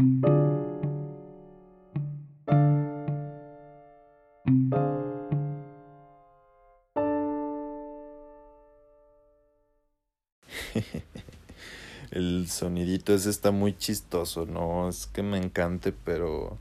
El sonidito ese está muy chistoso, no es que me encante, pero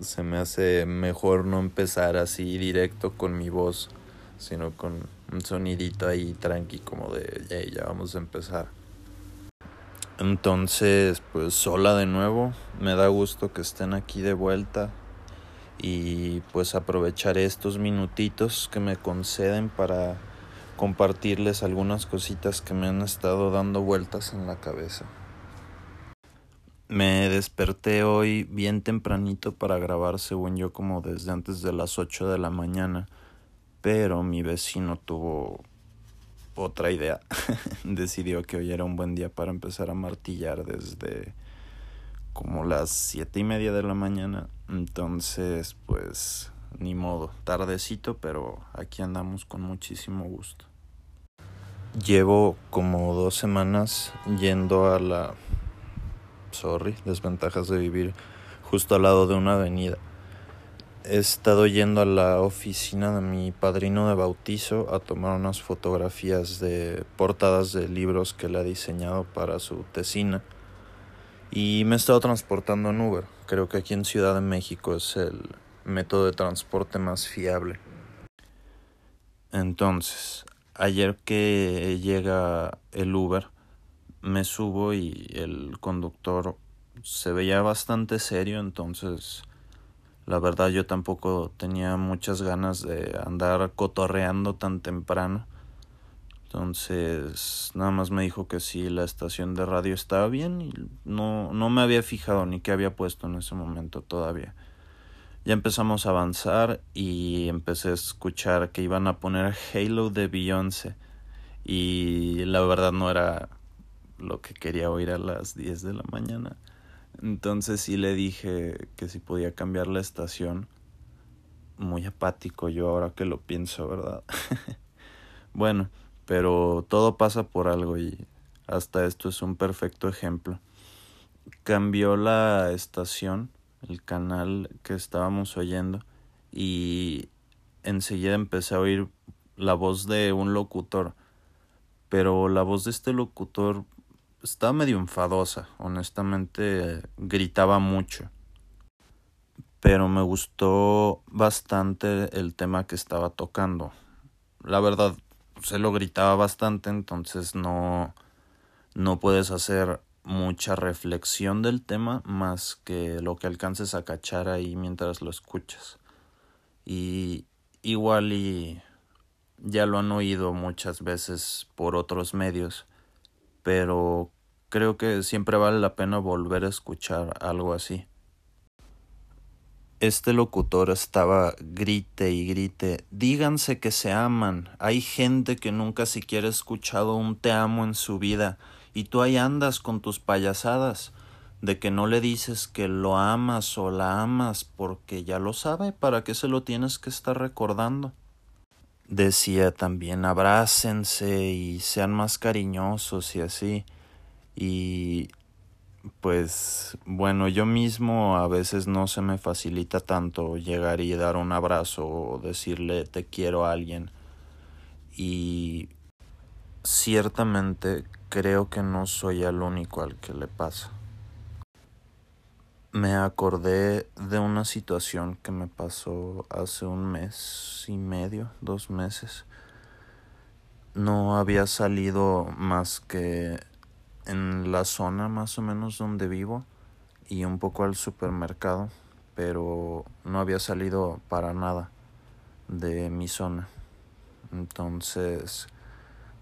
se me hace mejor no empezar así directo con mi voz, sino con un sonidito ahí tranqui como de hey, ya vamos a empezar. Entonces, pues hola de nuevo, me da gusto que estén aquí de vuelta y pues aprovecharé estos minutitos que me conceden para compartirles algunas cositas que me han estado dando vueltas en la cabeza. Me desperté hoy bien tempranito para grabar, según yo, como desde antes de las 8 de la mañana, pero mi vecino tuvo otra idea. Decidió que hoy era un buen día para empezar a martillar desde como las siete y media de la mañana. Entonces, pues, ni modo, tardecito, pero aquí andamos con muchísimo gusto. Llevo como dos semanas yendo a la... Sorry, desventajas de vivir justo al lado de una avenida. He estado yendo a la oficina de mi padrino de bautizo a tomar unas fotografías de portadas de libros que le ha diseñado para su tesina. Y me he estado transportando en Uber. Creo que aquí en Ciudad de México es el método de transporte más fiable. Entonces, ayer que llega el Uber, me subo y el conductor se veía bastante serio, entonces la verdad yo tampoco tenía muchas ganas de andar cotorreando tan temprano. Entonces, nada más me dijo que sí, la estación de radio estaba bien y no, no me había fijado ni qué había puesto en ese momento todavía. Ya empezamos a avanzar y empecé a escuchar que iban a poner Halo de Beyoncé y la verdad no era lo que quería oír a las 10 de la mañana. Entonces sí le dije que si podía cambiar la estación. Muy apático yo ahora que lo pienso, ¿verdad? bueno, pero todo pasa por algo y hasta esto es un perfecto ejemplo. Cambió la estación, el canal que estábamos oyendo y enseguida empecé a oír la voz de un locutor, pero la voz de este locutor estaba medio enfadosa, honestamente gritaba mucho. Pero me gustó bastante el tema que estaba tocando. La verdad, se lo gritaba bastante, entonces no, no puedes hacer mucha reflexión del tema más que lo que alcances a cachar ahí mientras lo escuchas. Y igual y ya lo han oído muchas veces por otros medios, pero creo que siempre vale la pena volver a escuchar algo así. Este locutor estaba grite y grite, díganse que se aman. Hay gente que nunca siquiera ha escuchado un te amo en su vida, y tú ahí andas con tus payasadas, de que no le dices que lo amas o la amas porque ya lo sabe, ¿para qué se lo tienes que estar recordando? Decía también abrácense y sean más cariñosos y así. Y pues bueno, yo mismo a veces no se me facilita tanto llegar y dar un abrazo o decirle te quiero a alguien. Y ciertamente creo que no soy el único al que le pasa. Me acordé de una situación que me pasó hace un mes y medio, dos meses. No había salido más que en la zona más o menos donde vivo y un poco al supermercado, pero no había salido para nada de mi zona. Entonces,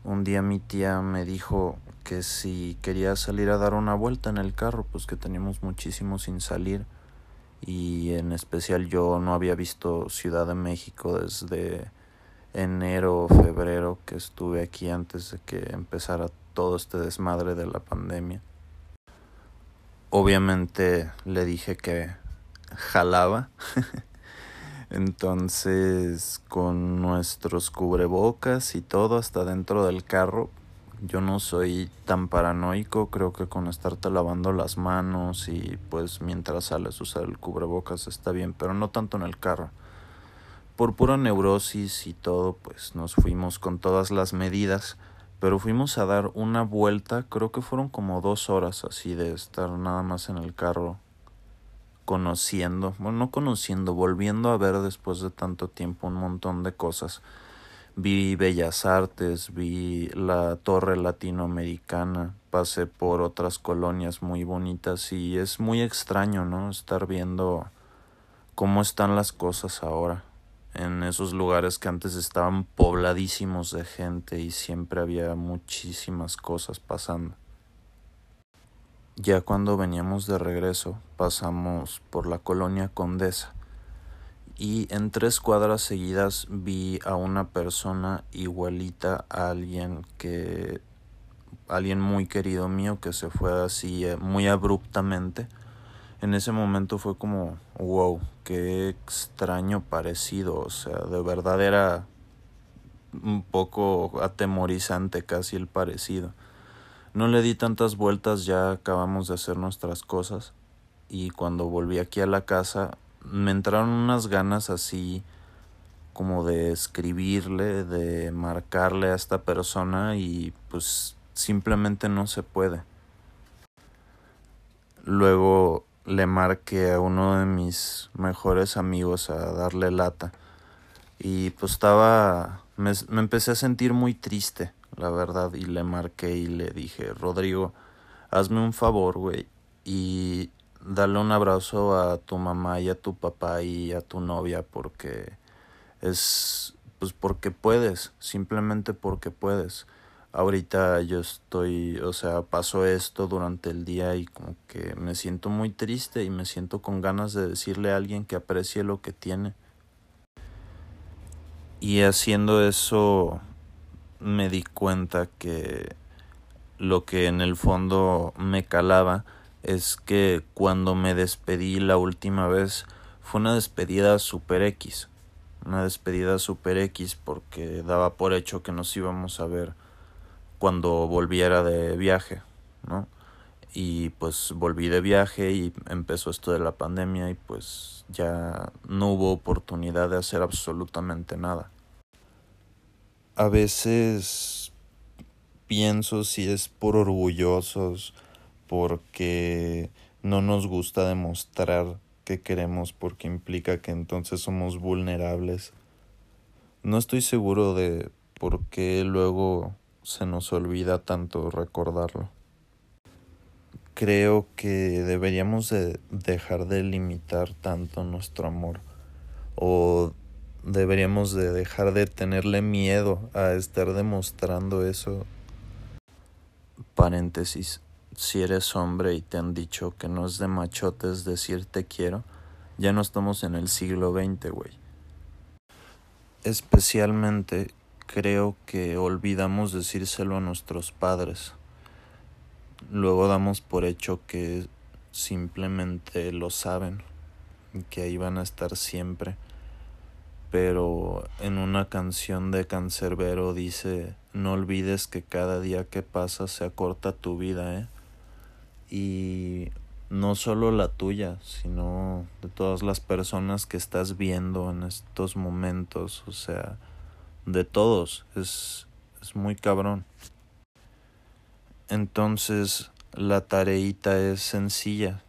un día mi tía me dijo que si quería salir a dar una vuelta en el carro, pues que teníamos muchísimo sin salir y en especial yo no había visto Ciudad de México desde enero o febrero que estuve aquí antes de que empezara todo este desmadre de la pandemia. Obviamente le dije que jalaba. Entonces, con nuestros cubrebocas y todo hasta dentro del carro, Yo no soy tan paranoico, creo que con estarte lavando las manos y pues mientras sales usar el cubrebocas está bien, pero no tanto en el carro. Por pura neurosis y todo, pues nos fuimos con todas las medidas, pero fuimos a dar una vuelta, creo que fueron como dos horas así de estar nada más en el carro conociendo, bueno, no conociendo, volviendo a ver después de tanto tiempo un montón de cosas vi Bellas Artes, vi la Torre Latinoamericana, pasé por otras colonias muy bonitas y es muy extraño, ¿no? Estar viendo cómo están las cosas ahora en esos lugares que antes estaban pobladísimos de gente y siempre había muchísimas cosas pasando. Ya cuando veníamos de regreso pasamos por la colonia Condesa y en tres cuadras seguidas vi a una persona igualita a alguien que alguien muy querido mío que se fue así eh, muy abruptamente. En ese momento fue como wow qué extraño parecido o sea de verdad era un poco atemorizante casi el parecido. No le di tantas vueltas ya acabamos de hacer nuestras cosas y cuando volví aquí a la casa me entraron unas ganas así como de escribirle, de marcarle a esta persona y pues simplemente no se puede. Luego le marqué a uno de mis mejores amigos a darle lata y pues estaba, me, me empecé a sentir muy triste, la verdad, y le marqué y le dije, Rodrigo, hazme un favor, güey, y dale un abrazo a tu mamá y a tu papá y a tu novia porque es pues porque puedes, simplemente porque puedes. Ahorita yo estoy, o sea, paso esto durante el día y como que me siento muy triste y me siento con ganas de decirle a alguien que aprecie lo que tiene. Y haciendo eso me di cuenta que lo que en el fondo me calaba es que cuando me despedí la última vez fue una despedida super X. Una despedida super X porque daba por hecho que nos íbamos a ver cuando volviera de viaje, ¿no? Y pues volví de viaje y empezó esto de la pandemia y pues ya no hubo oportunidad de hacer absolutamente nada. A veces pienso si es por orgullosos, porque no nos gusta demostrar que queremos porque implica que entonces somos vulnerables. No estoy seguro de por qué luego se nos olvida tanto recordarlo. Creo que deberíamos de dejar de limitar tanto nuestro amor o deberíamos de dejar de tenerle miedo a estar demostrando eso. Paréntesis si eres hombre y te han dicho que no es de machotes decir te quiero, ya no estamos en el siglo XX, güey. Especialmente creo que olvidamos decírselo a nuestros padres. Luego damos por hecho que simplemente lo saben, que ahí van a estar siempre. Pero en una canción de Cancerbero dice, no olvides que cada día que pasa se acorta tu vida, ¿eh? Y no solo la tuya, sino de todas las personas que estás viendo en estos momentos, o sea, de todos, es, es muy cabrón. Entonces, la tareita es sencilla.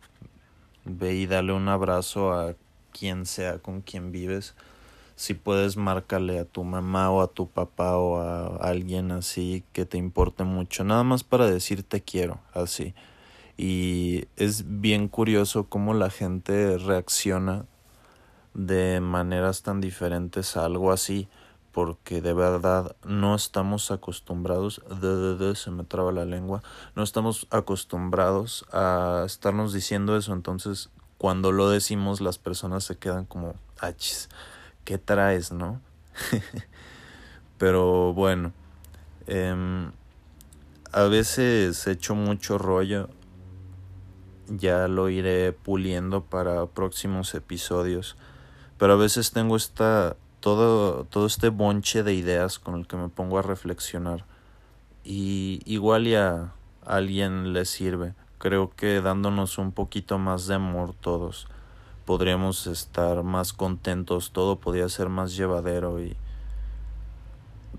Ve y dale un abrazo a quien sea con quien vives. Si puedes, márcale a tu mamá o a tu papá o a alguien así que te importe mucho. Nada más para decir te quiero, así y es bien curioso cómo la gente reacciona de maneras tan diferentes a algo así porque de verdad no estamos acostumbrados de, se me traba la lengua no estamos acostumbrados a estarnos diciendo eso. Entonces cuando lo decimos las personas se quedan como achis qué traes no pero bueno em, a veces echo mucho rollo ya lo iré puliendo para próximos episodios. Pero a veces tengo esta todo todo este bonche de ideas con el que me pongo a reflexionar y igual ya a alguien le sirve. Creo que dándonos un poquito más de amor todos podríamos estar más contentos, todo podría ser más llevadero y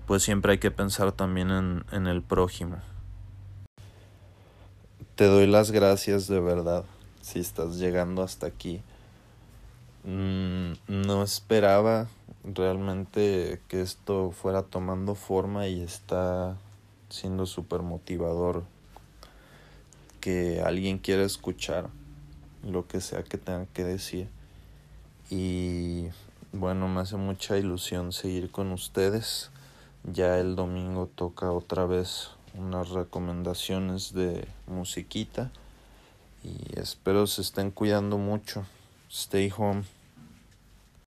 pues siempre hay que pensar también en, en el prójimo. Te doy las gracias de verdad si estás llegando hasta aquí. Mm, no esperaba realmente que esto fuera tomando forma y está siendo súper motivador que alguien quiera escuchar lo que sea que tenga que decir. Y bueno, me hace mucha ilusión seguir con ustedes. Ya el domingo toca otra vez unas recomendaciones de musiquita y espero se estén cuidando mucho. Stay home.